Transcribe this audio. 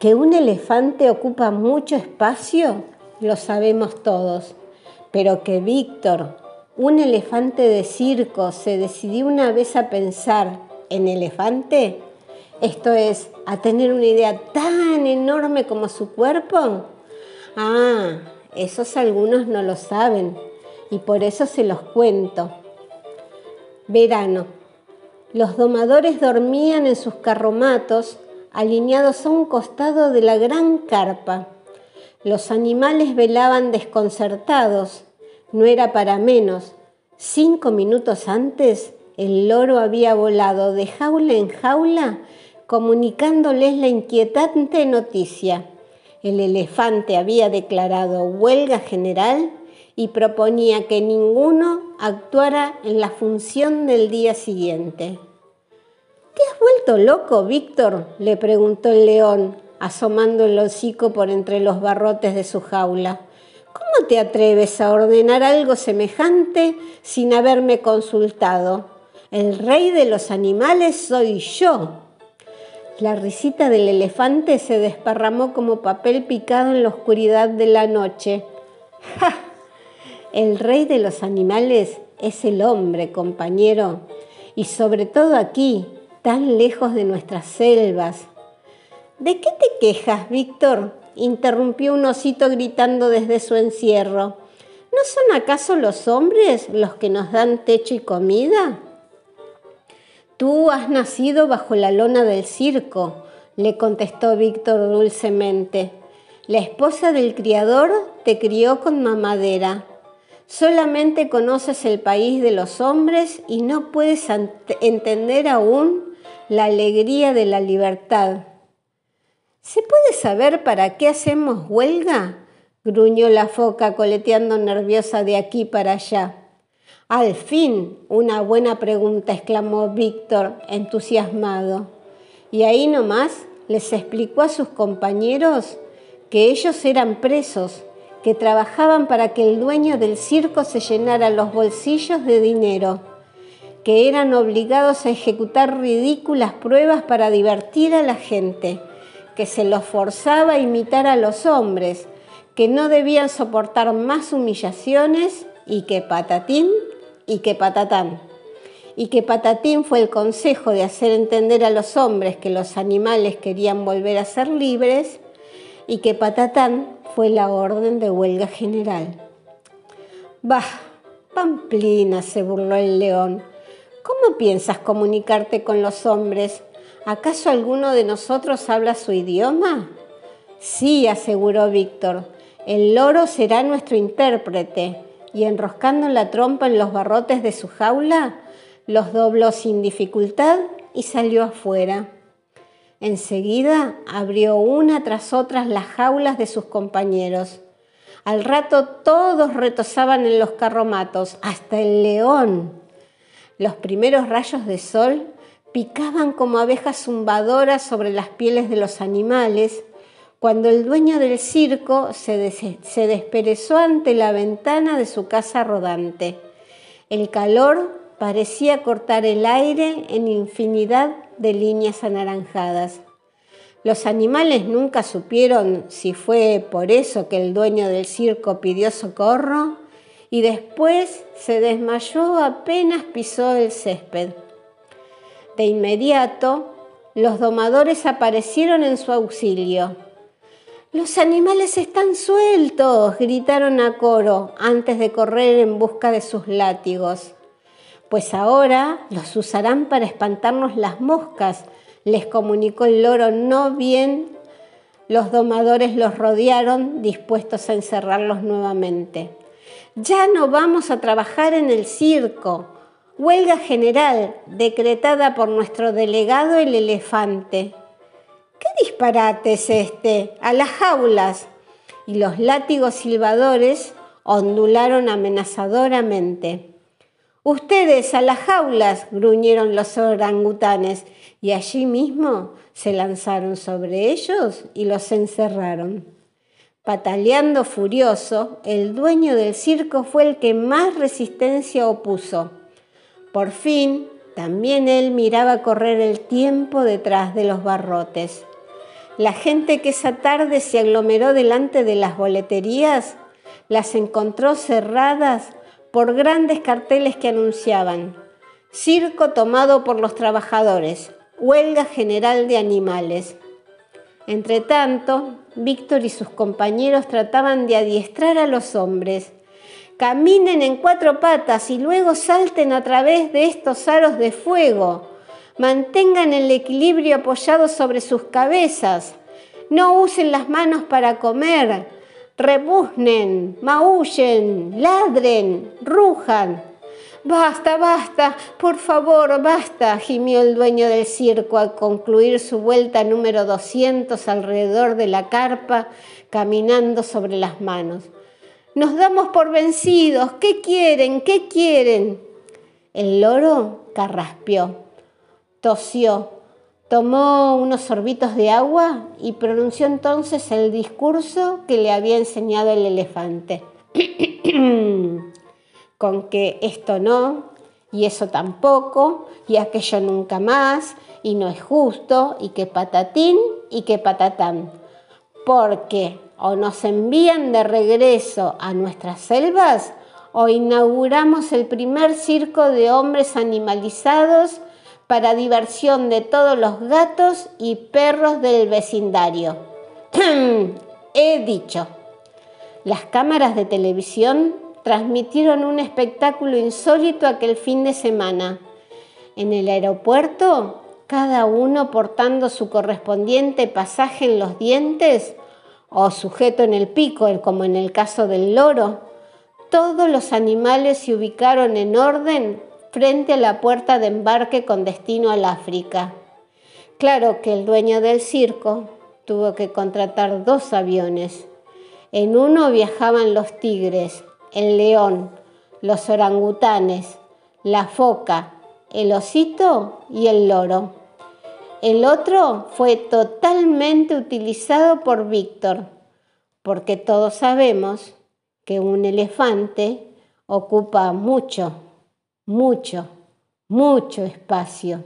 Que un elefante ocupa mucho espacio, lo sabemos todos, pero que Víctor, un elefante de circo, se decidió una vez a pensar en elefante, esto es, a tener una idea tan enorme como su cuerpo. Ah, esos algunos no lo saben y por eso se los cuento. Verano. Los domadores dormían en sus carromatos alineados a un costado de la gran carpa. Los animales velaban desconcertados. No era para menos. Cinco minutos antes, el loro había volado de jaula en jaula, comunicándoles la inquietante noticia. El elefante había declarado huelga general y proponía que ninguno actuara en la función del día siguiente. ¿Te has vuelto loco, Víctor? le preguntó el león, asomando el hocico por entre los barrotes de su jaula. ¿Cómo te atreves a ordenar algo semejante sin haberme consultado? El rey de los animales soy yo. La risita del elefante se desparramó como papel picado en la oscuridad de la noche. ¡Ja! El rey de los animales es el hombre, compañero, y sobre todo aquí, tan lejos de nuestras selvas. ¿De qué te quejas, Víctor? interrumpió un osito gritando desde su encierro. ¿No son acaso los hombres los que nos dan techo y comida? Tú has nacido bajo la lona del circo, le contestó Víctor dulcemente. La esposa del criador te crió con mamadera. Solamente conoces el país de los hombres y no puedes entender aún la alegría de la libertad. ¿Se puede saber para qué hacemos huelga? gruñó la foca coleteando nerviosa de aquí para allá. Al fin, una buena pregunta, exclamó Víctor, entusiasmado. Y ahí nomás les explicó a sus compañeros que ellos eran presos, que trabajaban para que el dueño del circo se llenara los bolsillos de dinero que eran obligados a ejecutar ridículas pruebas para divertir a la gente, que se los forzaba a imitar a los hombres, que no debían soportar más humillaciones y que patatín y que patatán. Y que patatín fue el consejo de hacer entender a los hombres que los animales querían volver a ser libres y que patatán fue la orden de huelga general. Bah, Pamplina, se burló el león, ¿Cómo piensas comunicarte con los hombres? ¿Acaso alguno de nosotros habla su idioma? Sí, aseguró Víctor, el loro será nuestro intérprete, y enroscando la trompa en los barrotes de su jaula, los dobló sin dificultad y salió afuera. Enseguida abrió una tras otra las jaulas de sus compañeros. Al rato todos retozaban en los carromatos, hasta el león, los primeros rayos de sol picaban como abejas zumbadoras sobre las pieles de los animales cuando el dueño del circo se, desperezó ante la ventana de su casa rodante. El calor parecía cortar el aire en infinidad de líneas anaranjadas. Los animales nunca supieron si fue por eso que el dueño del circo pidió socorro y después se desmayó apenas pisó el césped. De inmediato, los domadores aparecieron en su auxilio. Los animales están sueltos, gritaron a coro antes de correr en busca de sus látigos. Pues ahora los usarán para espantarnos las moscas, les comunicó el loro no bien. Los domadores los rodearon, dispuestos a encerrarlos nuevamente. Ya no vamos a trabajar en el circo. Huelga general decretada por nuestro delegado el elefante. ¿Qué disparate es este? A las jaulas. Y los látigos silbadores ondularon amenazadoramente. Ustedes a las jaulas, gruñeron los orangutanes, y allí mismo se lanzaron sobre ellos y los encerraron. Pataleando furioso, el dueño del circo fue el que más resistencia opuso. Por fin, también él miraba correr el tiempo detrás de los barrotes. La gente que esa tarde se aglomeró delante de las boleterías las encontró cerradas por grandes carteles que anunciaban Circo tomado por los trabajadores, huelga general de animales. Entretanto, Víctor y sus compañeros trataban de adiestrar a los hombres. Caminen en cuatro patas y luego salten a través de estos aros de fuego. Mantengan el equilibrio apoyado sobre sus cabezas. No usen las manos para comer. Rebuznen, maullen, ladren, rujan. Basta, basta, por favor, basta, gimió el dueño del circo al concluir su vuelta número 200 alrededor de la carpa, caminando sobre las manos. Nos damos por vencidos. ¿Qué quieren? ¿Qué quieren? El loro carraspeó, tosió, tomó unos sorbitos de agua y pronunció entonces el discurso que le había enseñado el elefante. con que esto no, y eso tampoco, y aquello nunca más, y no es justo, y que patatín y que patatán. Porque o nos envían de regreso a nuestras selvas, o inauguramos el primer circo de hombres animalizados para diversión de todos los gatos y perros del vecindario. He dicho, las cámaras de televisión transmitieron un espectáculo insólito aquel fin de semana. En el aeropuerto, cada uno portando su correspondiente pasaje en los dientes o sujeto en el pico, como en el caso del loro, todos los animales se ubicaron en orden frente a la puerta de embarque con destino al África. Claro que el dueño del circo tuvo que contratar dos aviones. En uno viajaban los tigres el león, los orangutanes, la foca, el osito y el loro. El otro fue totalmente utilizado por Víctor, porque todos sabemos que un elefante ocupa mucho, mucho, mucho espacio.